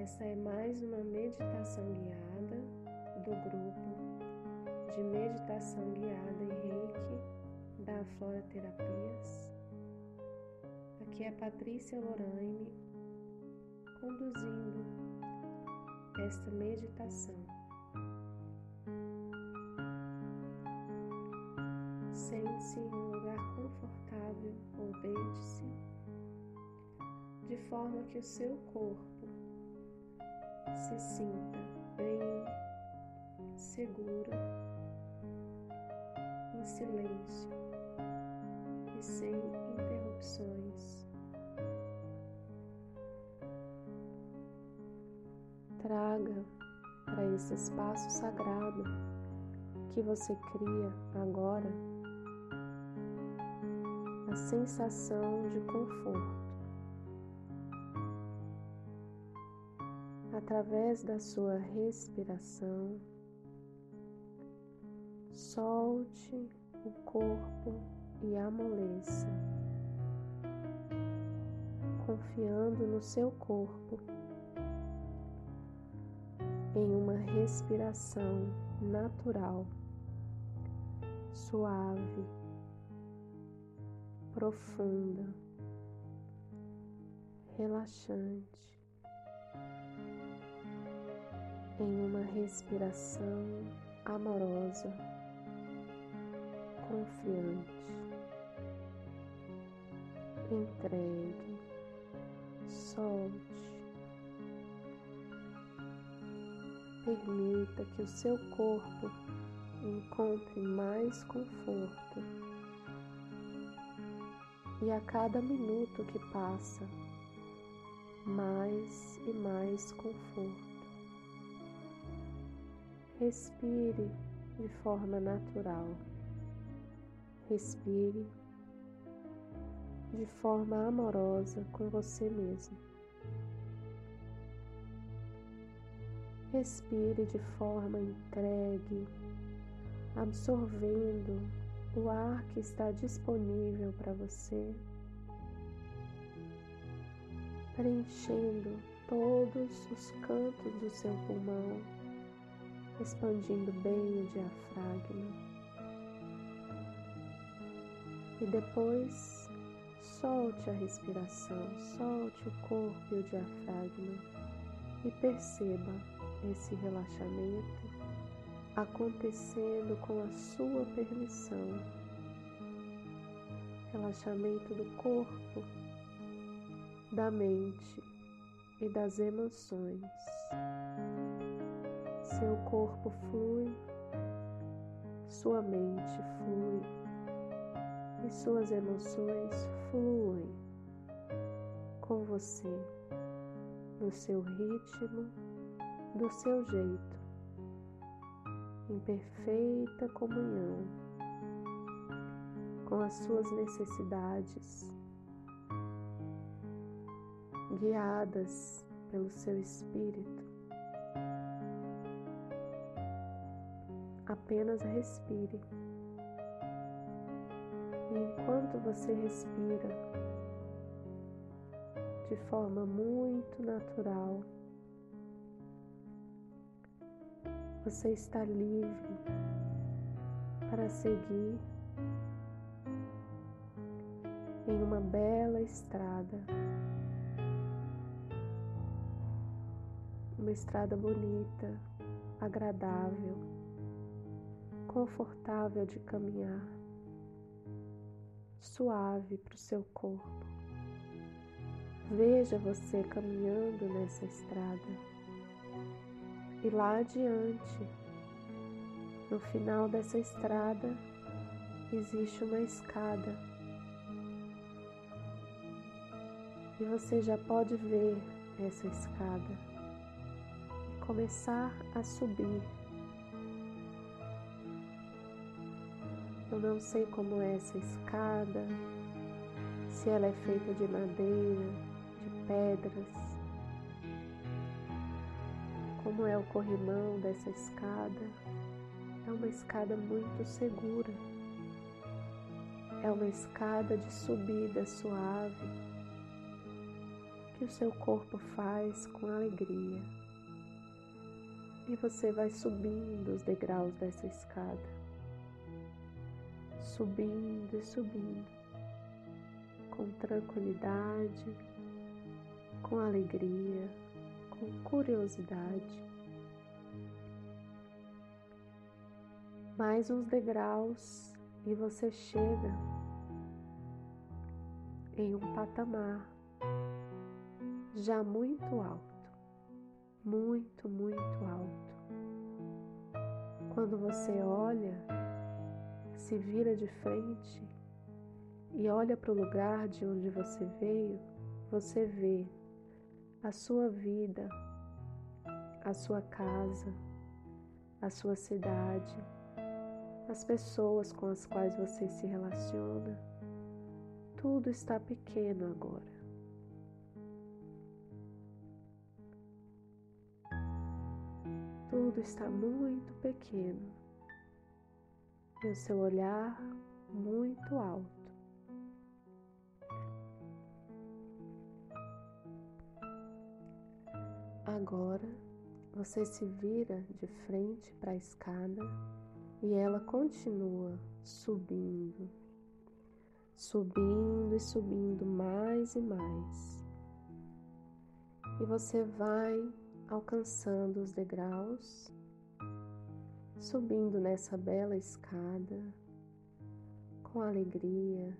Essa é mais uma meditação guiada do grupo de meditação guiada em Reiki da Flora Terapias. Aqui é Patrícia Lorraine conduzindo esta meditação. Sente-se em um lugar confortável ou deite-se, de forma que o seu corpo se sinta bem seguro, em silêncio e sem interrupções. Traga para esse espaço sagrado que você cria agora a sensação de conforto. Através da sua respiração, solte o corpo e amoleça, confiando no seu corpo em uma respiração natural, suave, profunda, relaxante, em uma respiração amorosa, confiante, entregue, solte. Permita que o seu corpo encontre mais conforto. E a cada minuto que passa, mais e mais conforto. Respire de forma natural. Respire de forma amorosa com você mesmo. Respire de forma entregue, absorvendo o ar que está disponível para você, preenchendo todos os cantos do seu pulmão, expandindo bem o diafragma. E depois solte a respiração, solte o corpo e o diafragma e perceba esse relaxamento acontecendo com a sua permissão. Relaxamento do corpo, da mente e das emoções. Seu corpo flui, sua mente flui e suas emoções fluem com você no seu ritmo do seu jeito, em perfeita comunhão com as suas necessidades, guiadas pelo seu espírito. Apenas respire. E enquanto você respira de forma muito natural, Você está livre para seguir em uma bela estrada, uma estrada bonita, agradável, confortável de caminhar, suave para o seu corpo. Veja você caminhando nessa estrada e lá adiante, no final dessa estrada, existe uma escada. E você já pode ver essa escada e começar a subir. Eu não sei como é essa escada, se ela é feita de madeira, de pedras, como é o corrimão dessa escada. É uma escada muito segura. É uma escada de subida suave que o seu corpo faz com alegria. E você vai subindo os degraus dessa escada, subindo e subindo, com tranquilidade, com alegria, com curiosidade. Mais uns degraus e você chega em um patamar já muito alto, muito, muito alto. Quando você olha, se vira de frente e olha para o lugar de onde você veio, você vê a sua vida, a sua casa, a sua cidade, as pessoas com as quais você se relaciona. Tudo está pequeno agora. tudo está muito pequeno e o seu olhar muito alto. Agora você se vira de frente para a escada e ela continua subindo, subindo e subindo mais e mais. E você vai alcançando os degraus, subindo nessa bela escada com alegria,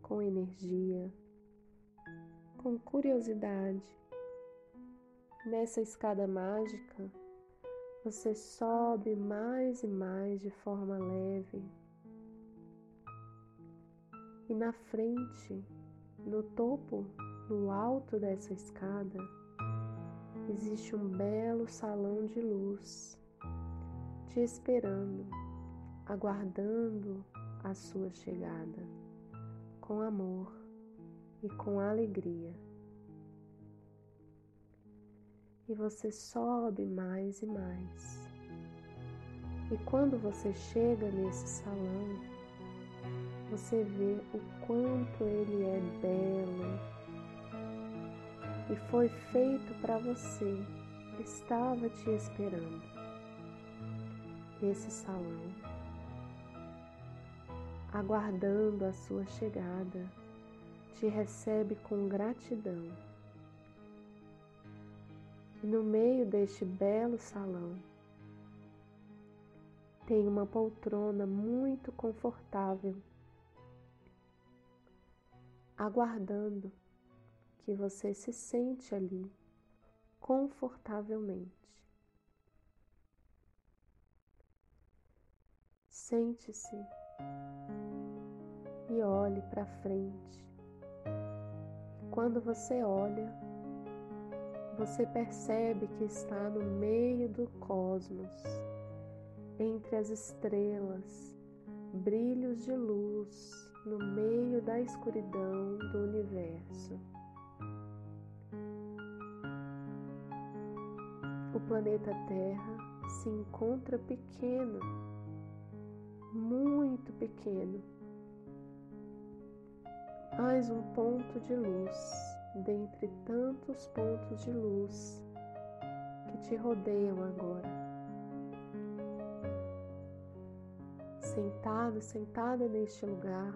com energia, com curiosidade. Nessa escada mágica, você sobe mais e mais de forma leve. E na frente, no topo, no alto dessa escada, existe um belo salão de luz te esperando, aguardando a sua chegada, com amor e com alegria. E você sobe mais e mais. E quando você chega nesse salão, você vê o quanto ele é belo, e foi feito para você, estava te esperando. Esse salão, aguardando a sua chegada, te recebe com gratidão. E no meio deste belo salão, tem uma poltrona muito confortável, aguardando que você se sente ali confortavelmente. Sente-se e olhe para frente. Quando você olha, você percebe que está no meio do cosmos, entre as estrelas, brilhos de luz no meio da escuridão do universo. o planeta Terra se encontra pequeno, muito pequeno, mais um ponto de luz dentre tantos pontos de luz que te rodeiam agora. Sentado, sentada neste lugar,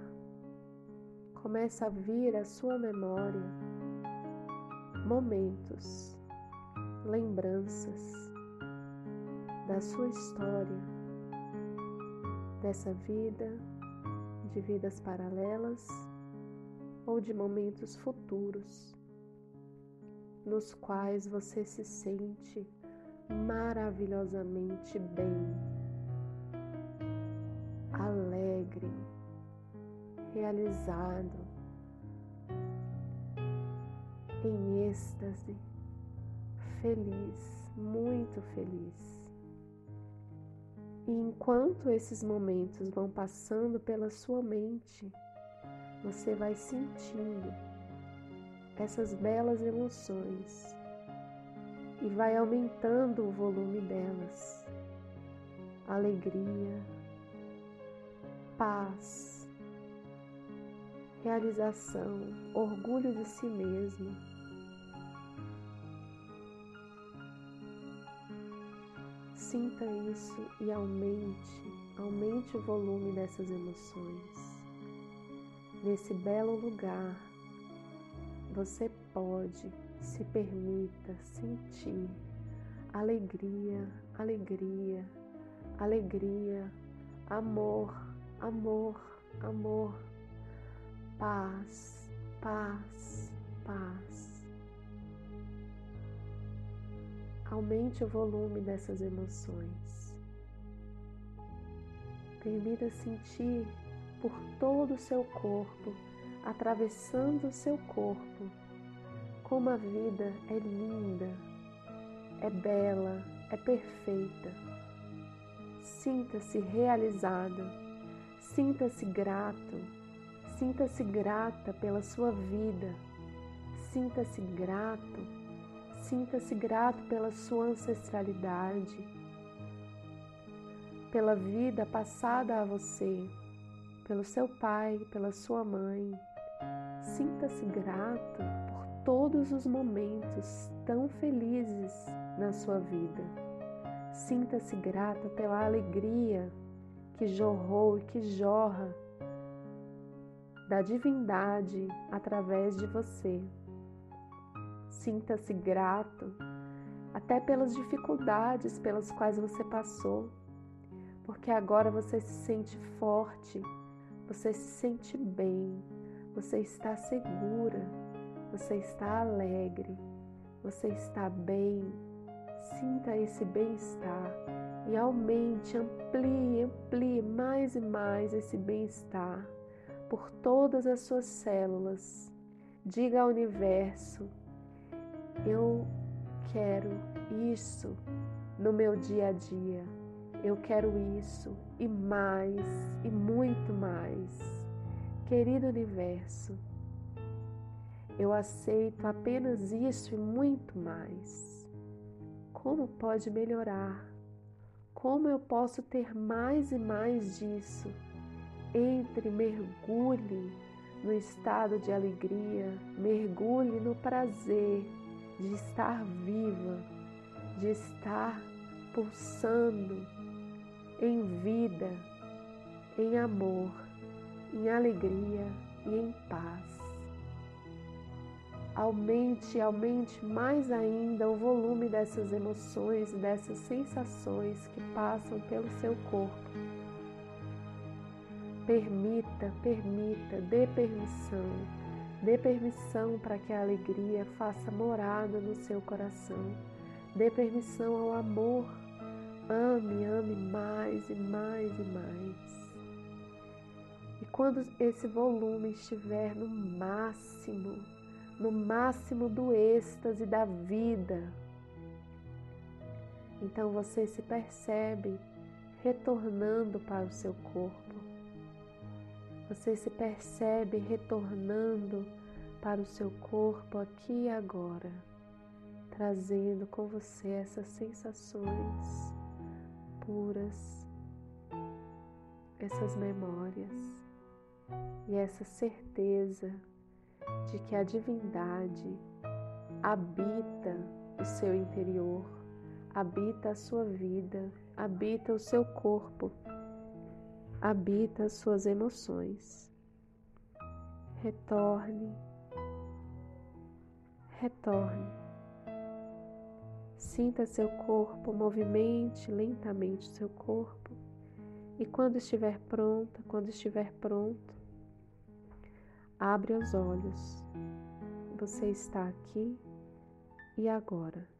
começa a vir à sua memória momentos lembranças da sua história, dessa vida, de vidas paralelas ou de momentos futuros, nos quais você se sente maravilhosamente bem, alegre, realizado, em êxtase feliz, muito feliz. E enquanto esses momentos vão passando pela sua mente, você vai sentindo essas belas emoções e vai aumentando o volume delas. Alegria, paz, realização, orgulho de si mesmo sinta isso e aumente, aumente o volume dessas emoções. Nesse belo lugar, você pode, se permita sentir alegria, alegria, alegria, amor, amor, amor, paz, paz, paz. Aumente o volume dessas emoções. Permita sentir por todo o seu corpo, atravessando o seu corpo, como a vida é linda, é bela, é perfeita. Sinta-se realizada, sinta-se grato, sinta-se grata pela sua vida, sinta-se grato Sinta-se grato pela sua ancestralidade, pela vida passada a você, pelo seu pai, pela sua mãe. Sinta-se grato por todos os momentos tão felizes na sua vida. Sinta-se grato pela alegria que jorrou e que jorra da divindade através de você. Sinta-se grato até pelas dificuldades pelas quais você passou, porque agora você se sente forte, você se sente bem, você está segura, você está alegre, você está bem. Sinta esse bem-estar e aumente, amplie, amplie mais e mais esse bem-estar por todas as suas células. Diga ao universo eu quero isso no meu dia a dia. Eu quero isso e mais e muito mais. Querido universo, eu aceito apenas isso e muito mais. Como pode melhorar? Como eu posso ter mais e mais disso? Entre, mergulhe no estado de alegria, mergulhe no prazer de estar viva, de estar pulsando em vida, em amor, em alegria e em paz. Aumente, aumente mais ainda o volume dessas emoções, dessas sensações que passam pelo seu corpo. Permita, permita, dê permissão Dê permissão para que a alegria faça morada no seu coração. Dê permissão ao amor. Ame, ame mais e mais e mais. E quando esse volume estiver no máximo, no máximo do êxtase da vida, então você se percebe retornando para o seu corpo você se percebe retornando para o seu corpo aqui e agora, trazendo com você essas sensações puras, essas memórias e essa certeza de que a divindade habita o seu interior, habita a sua vida, habita o seu corpo habita as suas emoções. Retorne, retorne. Sinta seu corpo, movimente lentamente seu corpo. E quando estiver pronta, quando estiver pronto, abre os olhos. Você está aqui e agora.